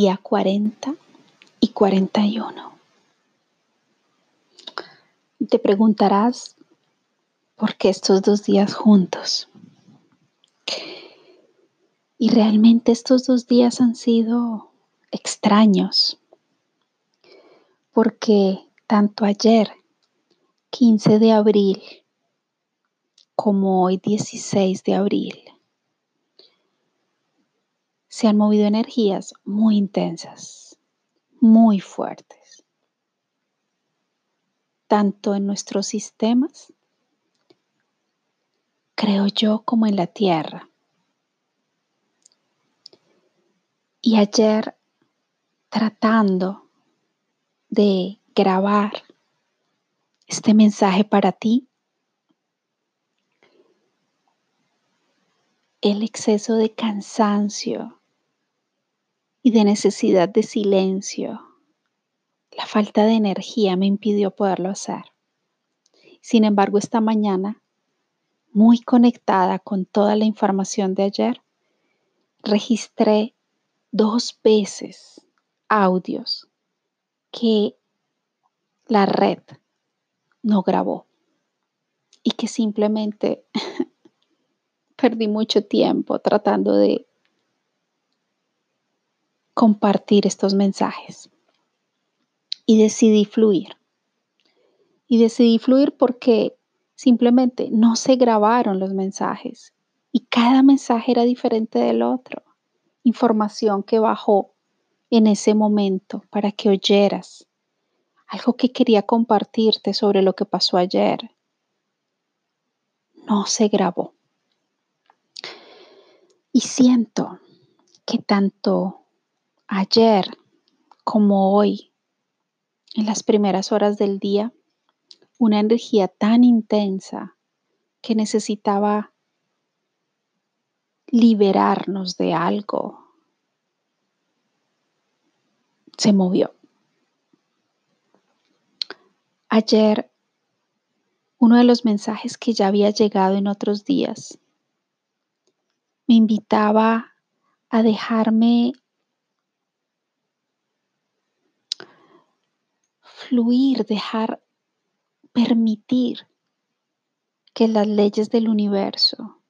día 40 y 41. Te preguntarás por qué estos dos días juntos. Y realmente estos dos días han sido extraños, porque tanto ayer, 15 de abril, como hoy, 16 de abril, se han movido energías muy intensas, muy fuertes, tanto en nuestros sistemas, creo yo, como en la Tierra. Y ayer, tratando de grabar este mensaje para ti, el exceso de cansancio y de necesidad de silencio. La falta de energía me impidió poderlo hacer. Sin embargo, esta mañana, muy conectada con toda la información de ayer, registré dos veces audios que la red no grabó y que simplemente perdí mucho tiempo tratando de compartir estos mensajes. Y decidí fluir. Y decidí fluir porque simplemente no se grabaron los mensajes y cada mensaje era diferente del otro. Información que bajó en ese momento para que oyeras algo que quería compartirte sobre lo que pasó ayer. No se grabó. Y siento que tanto ayer como hoy, en las primeras horas del día, una energía tan intensa que necesitaba liberarnos de algo, se movió. Ayer, uno de los mensajes que ya había llegado en otros días me invitaba a dejarme dejar permitir que las leyes del universo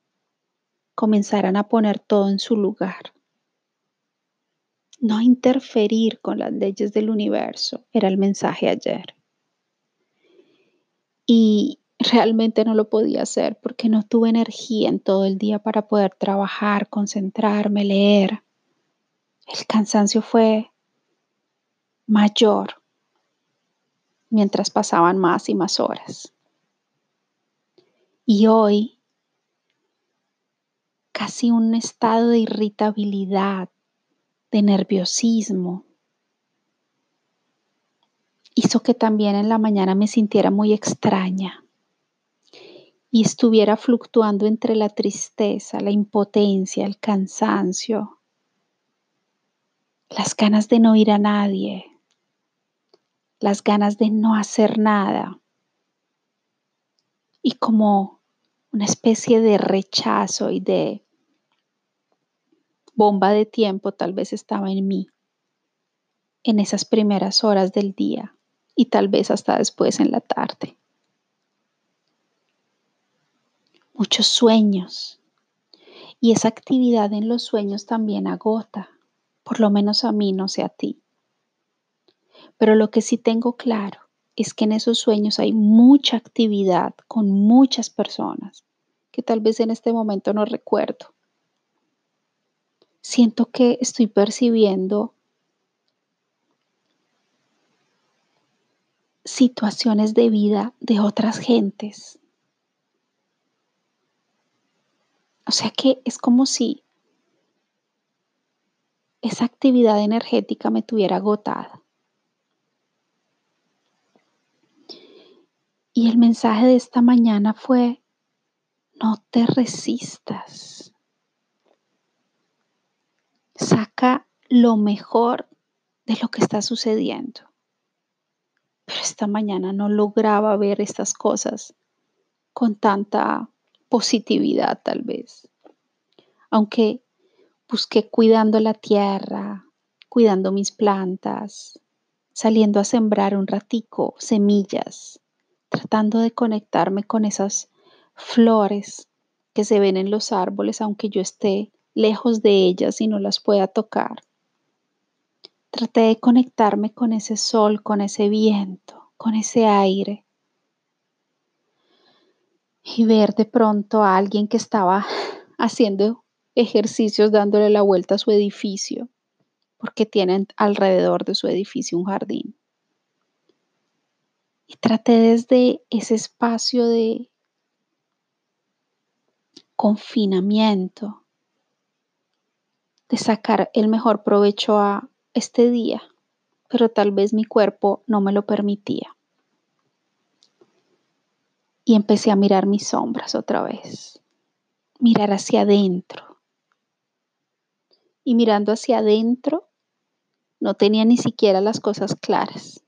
comenzaran a poner todo en su lugar. No interferir con las leyes del universo era el mensaje ayer. Y realmente no lo podía hacer porque no tuve energía en todo el día para poder trabajar, concentrarme, leer. El cansancio fue mayor mientras pasaban más y más horas. Y hoy, casi un estado de irritabilidad, de nerviosismo, hizo que también en la mañana me sintiera muy extraña y estuviera fluctuando entre la tristeza, la impotencia, el cansancio, las ganas de no ir a nadie, las ganas de no hacer nada y como una especie de rechazo y de bomba de tiempo tal vez estaba en mí en esas primeras horas del día y tal vez hasta después en la tarde. Muchos sueños y esa actividad en los sueños también agota, por lo menos a mí, no sé a ti. Pero lo que sí tengo claro es que en esos sueños hay mucha actividad con muchas personas que tal vez en este momento no recuerdo. Siento que estoy percibiendo situaciones de vida de otras gentes. O sea que es como si esa actividad energética me tuviera agotada. Y el mensaje de esta mañana fue, no te resistas. Saca lo mejor de lo que está sucediendo. Pero esta mañana no lograba ver estas cosas con tanta positividad tal vez. Aunque busqué cuidando la tierra, cuidando mis plantas, saliendo a sembrar un ratico semillas, tratando de conectarme con esas flores que se ven en los árboles aunque yo esté lejos de ellas y no las pueda tocar. Traté de conectarme con ese sol, con ese viento, con ese aire. Y ver de pronto a alguien que estaba haciendo ejercicios dándole la vuelta a su edificio, porque tienen alrededor de su edificio un jardín. Y traté desde ese espacio de confinamiento, de sacar el mejor provecho a este día, pero tal vez mi cuerpo no me lo permitía. Y empecé a mirar mis sombras otra vez, mirar hacia adentro. Y mirando hacia adentro, no tenía ni siquiera las cosas claras.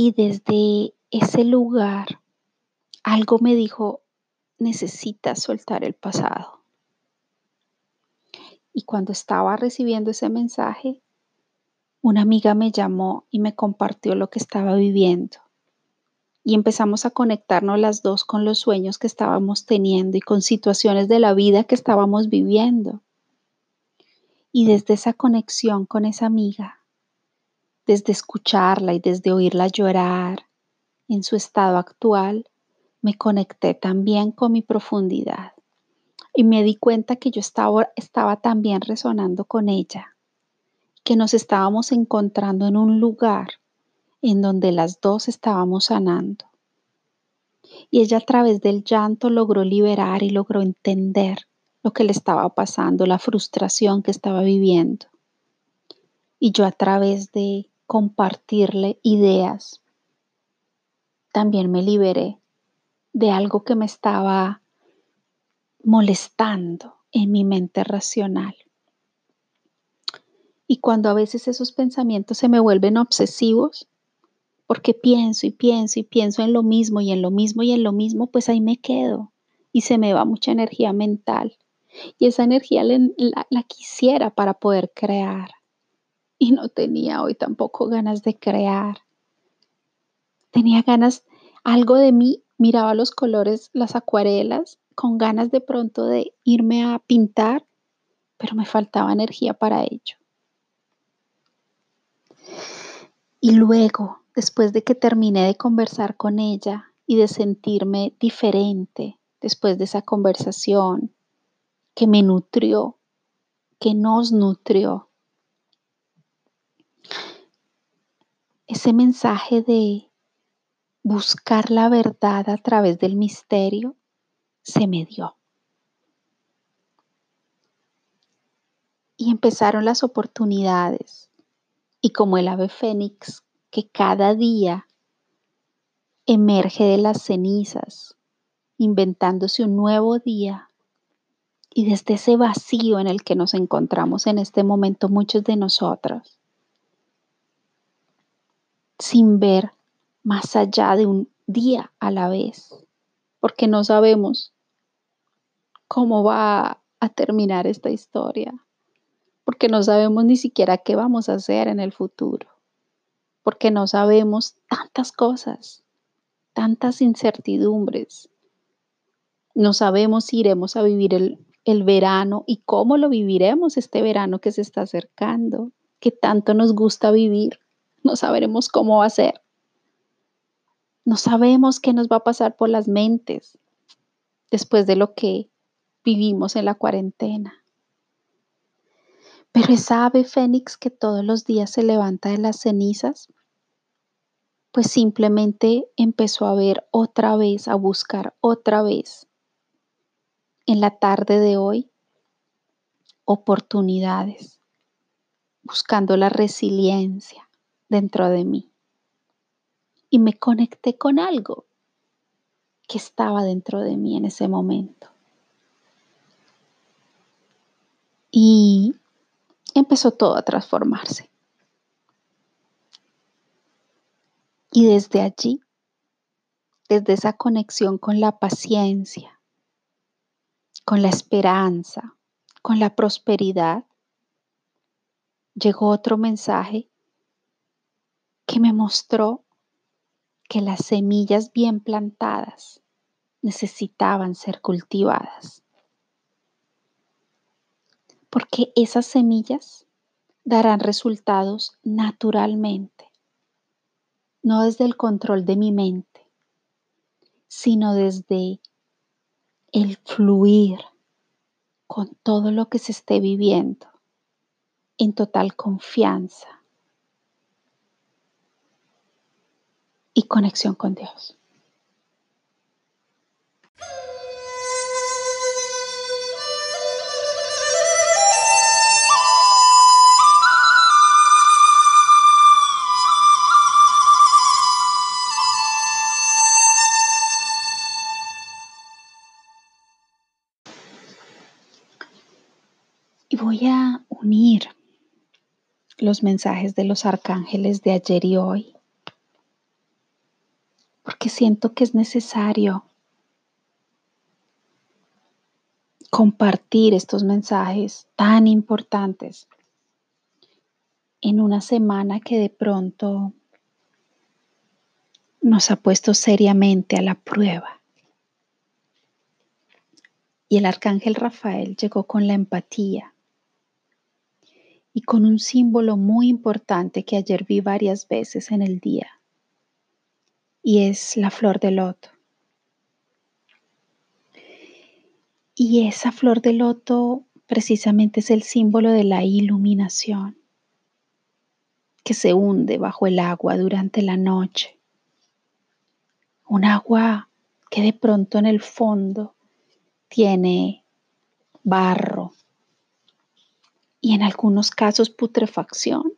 Y desde ese lugar, algo me dijo, necesitas soltar el pasado. Y cuando estaba recibiendo ese mensaje, una amiga me llamó y me compartió lo que estaba viviendo. Y empezamos a conectarnos las dos con los sueños que estábamos teniendo y con situaciones de la vida que estábamos viviendo. Y desde esa conexión con esa amiga, desde escucharla y desde oírla llorar en su estado actual, me conecté también con mi profundidad y me di cuenta que yo estaba, estaba también resonando con ella, que nos estábamos encontrando en un lugar en donde las dos estábamos sanando. Y ella a través del llanto logró liberar y logró entender lo que le estaba pasando, la frustración que estaba viviendo. Y yo a través de compartirle ideas, también me liberé de algo que me estaba molestando en mi mente racional. Y cuando a veces esos pensamientos se me vuelven obsesivos, porque pienso y pienso y pienso en lo mismo y en lo mismo y en lo mismo, pues ahí me quedo y se me va mucha energía mental. Y esa energía la, la quisiera para poder crear. Y no tenía hoy tampoco ganas de crear. Tenía ganas, algo de mí miraba los colores, las acuarelas, con ganas de pronto de irme a pintar, pero me faltaba energía para ello. Y luego, después de que terminé de conversar con ella y de sentirme diferente después de esa conversación que me nutrió, que nos nutrió, ese mensaje de buscar la verdad a través del misterio se me dio. Y empezaron las oportunidades. Y como el ave fénix que cada día emerge de las cenizas, inventándose un nuevo día, y desde ese vacío en el que nos encontramos en este momento muchos de nosotros, sin ver más allá de un día a la vez, porque no sabemos cómo va a terminar esta historia, porque no sabemos ni siquiera qué vamos a hacer en el futuro, porque no sabemos tantas cosas, tantas incertidumbres. No sabemos si iremos a vivir el, el verano y cómo lo viviremos este verano que se está acercando, que tanto nos gusta vivir. No sabremos cómo va a ser. No sabemos qué nos va a pasar por las mentes después de lo que vivimos en la cuarentena. Pero esa ave fénix que todos los días se levanta de las cenizas, pues simplemente empezó a ver otra vez, a buscar otra vez en la tarde de hoy oportunidades, buscando la resiliencia dentro de mí y me conecté con algo que estaba dentro de mí en ese momento. Y empezó todo a transformarse. Y desde allí desde esa conexión con la paciencia, con la esperanza, con la prosperidad, llegó otro mensaje que me mostró que las semillas bien plantadas necesitaban ser cultivadas. Porque esas semillas darán resultados naturalmente, no desde el control de mi mente, sino desde el fluir con todo lo que se esté viviendo en total confianza y conexión con Dios. Y voy a unir los mensajes de los arcángeles de ayer y hoy, siento que es necesario compartir estos mensajes tan importantes en una semana que de pronto nos ha puesto seriamente a la prueba. Y el arcángel Rafael llegó con la empatía y con un símbolo muy importante que ayer vi varias veces en el día, y es la flor de loto. Y esa flor de loto precisamente es el símbolo de la iluminación que se hunde bajo el agua durante la noche. Un agua que de pronto en el fondo tiene barro, y en algunos casos putrefacción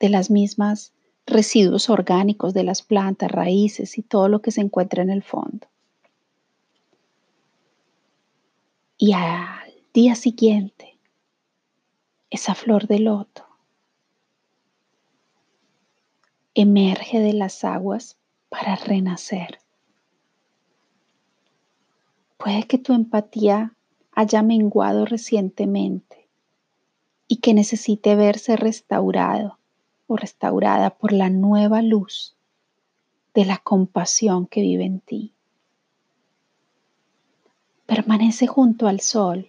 de las mismas residuos orgánicos de las plantas, raíces y todo lo que se encuentra en el fondo. Y al día siguiente, esa flor de loto emerge de las aguas para renacer. Puede que tu empatía haya menguado recientemente y que necesite verse restaurado o restaurada por la nueva luz de la compasión que vive en ti. Permanece junto al sol,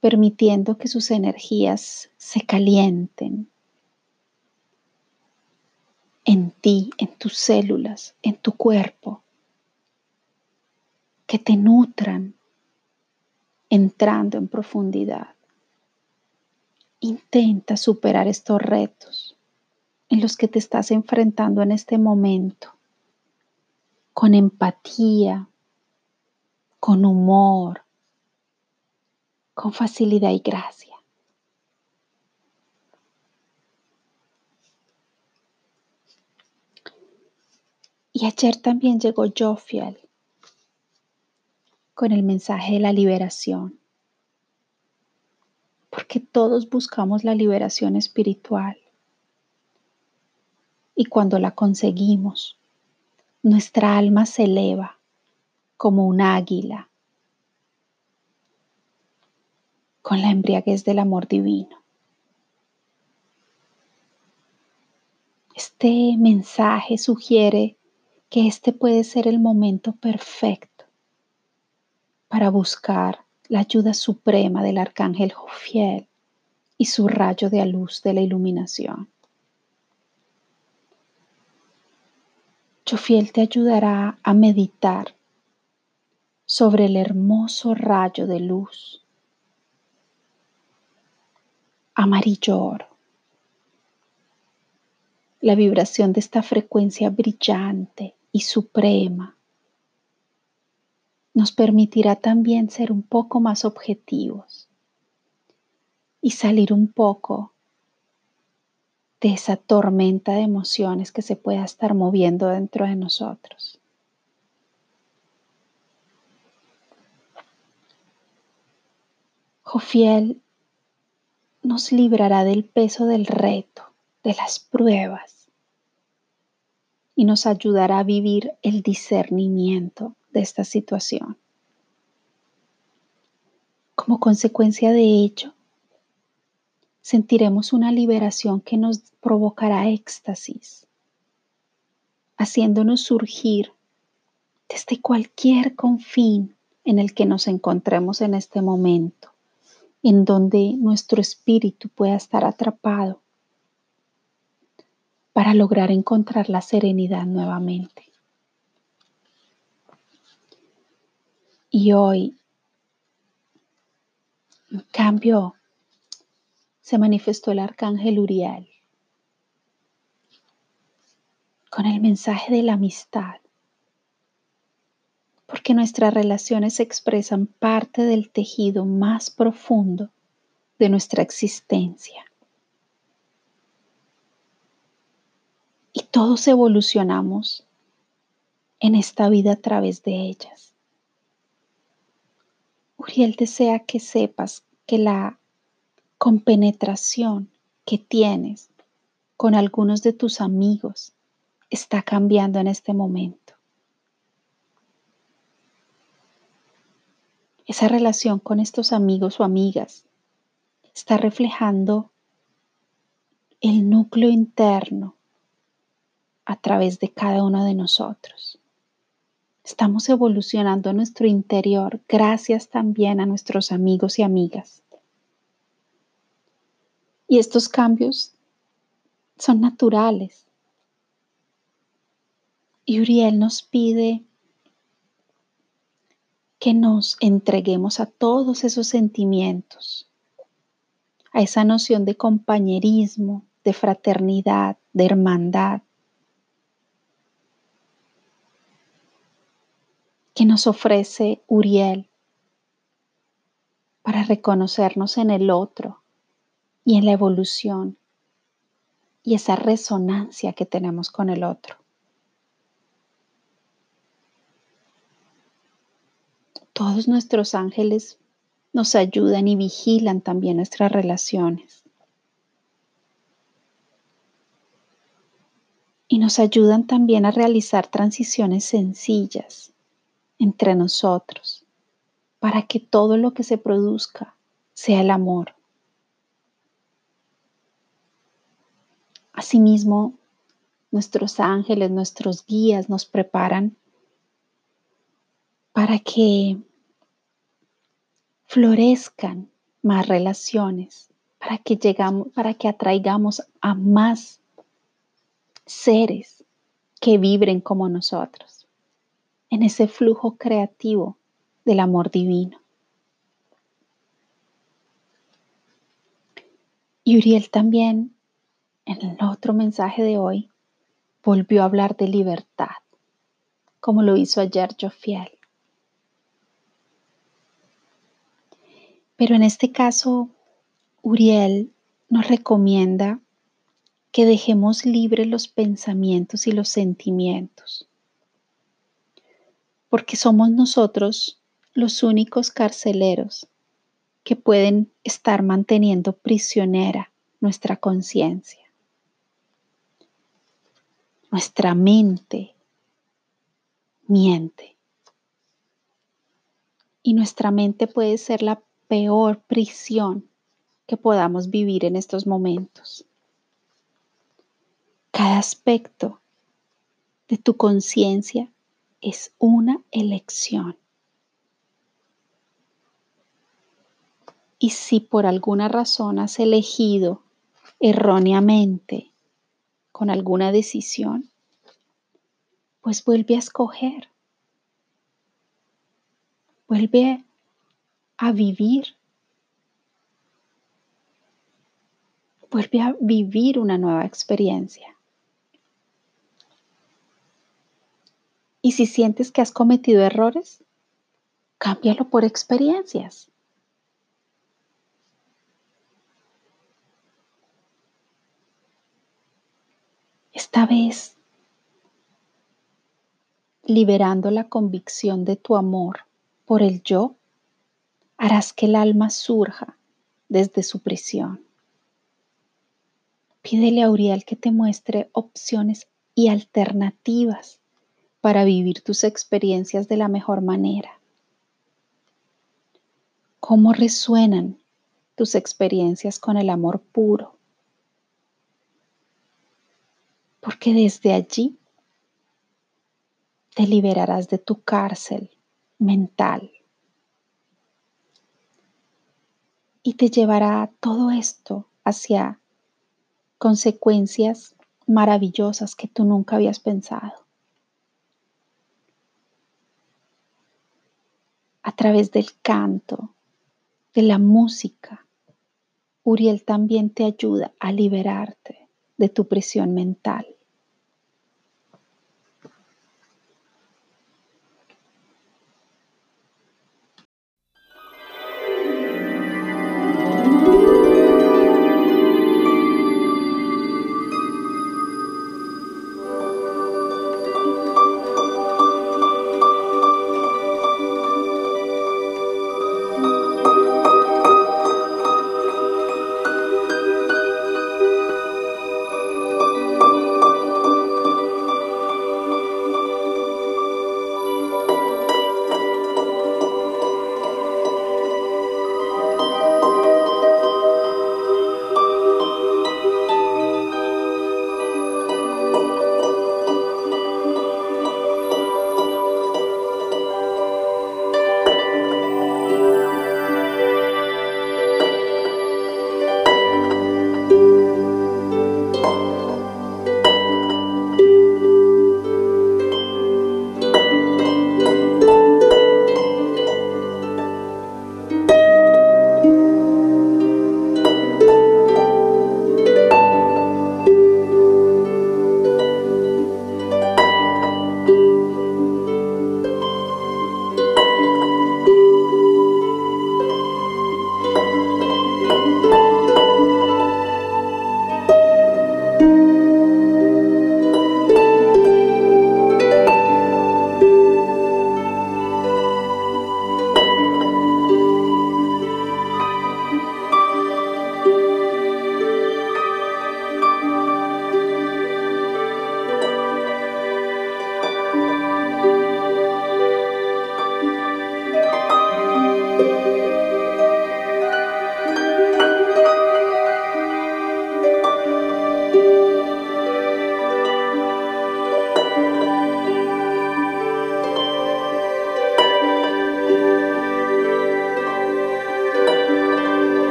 permitiendo que sus energías se calienten en ti, en tus células, en tu cuerpo, que te nutran entrando en profundidad. Intenta superar estos retos en los que te estás enfrentando en este momento, con empatía, con humor, con facilidad y gracia. Y ayer también llegó Jofiel con el mensaje de la liberación porque todos buscamos la liberación espiritual. Y cuando la conseguimos, nuestra alma se eleva como un águila con la embriaguez del amor divino. Este mensaje sugiere que este puede ser el momento perfecto para buscar la ayuda suprema del arcángel Jofiel y su rayo de luz de la iluminación. Jofiel te ayudará a meditar sobre el hermoso rayo de luz amarillo oro. La vibración de esta frecuencia brillante y suprema nos permitirá también ser un poco más objetivos y salir un poco de esa tormenta de emociones que se pueda estar moviendo dentro de nosotros. Jofiel nos librará del peso del reto, de las pruebas, y nos ayudará a vivir el discernimiento de esta situación. Como consecuencia de ello, sentiremos una liberación que nos provocará éxtasis, haciéndonos surgir desde cualquier confín en el que nos encontremos en este momento, en donde nuestro espíritu pueda estar atrapado para lograr encontrar la serenidad nuevamente. Y hoy, en cambio, se manifestó el arcángel Uriel con el mensaje de la amistad, porque nuestras relaciones expresan parte del tejido más profundo de nuestra existencia. Y todos evolucionamos en esta vida a través de ellas. Uriel desea que sepas que la compenetración que tienes con algunos de tus amigos está cambiando en este momento. Esa relación con estos amigos o amigas está reflejando el núcleo interno a través de cada uno de nosotros. Estamos evolucionando nuestro interior gracias también a nuestros amigos y amigas. Y estos cambios son naturales. Y Uriel nos pide que nos entreguemos a todos esos sentimientos, a esa noción de compañerismo, de fraternidad, de hermandad, que nos ofrece Uriel para reconocernos en el otro y en la evolución y esa resonancia que tenemos con el otro. Todos nuestros ángeles nos ayudan y vigilan también nuestras relaciones. Y nos ayudan también a realizar transiciones sencillas entre nosotros para que todo lo que se produzca sea el amor. Asimismo, nuestros ángeles, nuestros guías nos preparan para que florezcan más relaciones, para que llegamos, para que atraigamos a más seres que vibren como nosotros en ese flujo creativo del amor divino. Y Uriel también en el otro mensaje de hoy, volvió a hablar de libertad, como lo hizo ayer Jofiel. Pero en este caso, Uriel nos recomienda que dejemos libres los pensamientos y los sentimientos, porque somos nosotros los únicos carceleros que pueden estar manteniendo prisionera nuestra conciencia nuestra mente miente. Y nuestra mente puede ser la peor prisión que podamos vivir en estos momentos. Cada aspecto de tu conciencia es una elección. Y si por alguna razón has elegido erróneamente con alguna decisión, pues vuelve a escoger. Vuelve a vivir. Vuelve a vivir una nueva experiencia. Y si sientes que has cometido errores, cámbialo por experiencias. Esta vez, liberando la convicción de tu amor por el yo, harás que el alma surja desde su prisión. Pídele a Uriel que te muestre opciones y alternativas para vivir tus experiencias de la mejor manera. ¿Cómo resuenan tus experiencias con el amor puro? Porque desde allí te liberarás de tu cárcel mental y te llevará todo esto hacia consecuencias maravillosas que tú nunca habías pensado. A través del canto, de la música, Uriel también te ayuda a liberarte de tu prisión mental.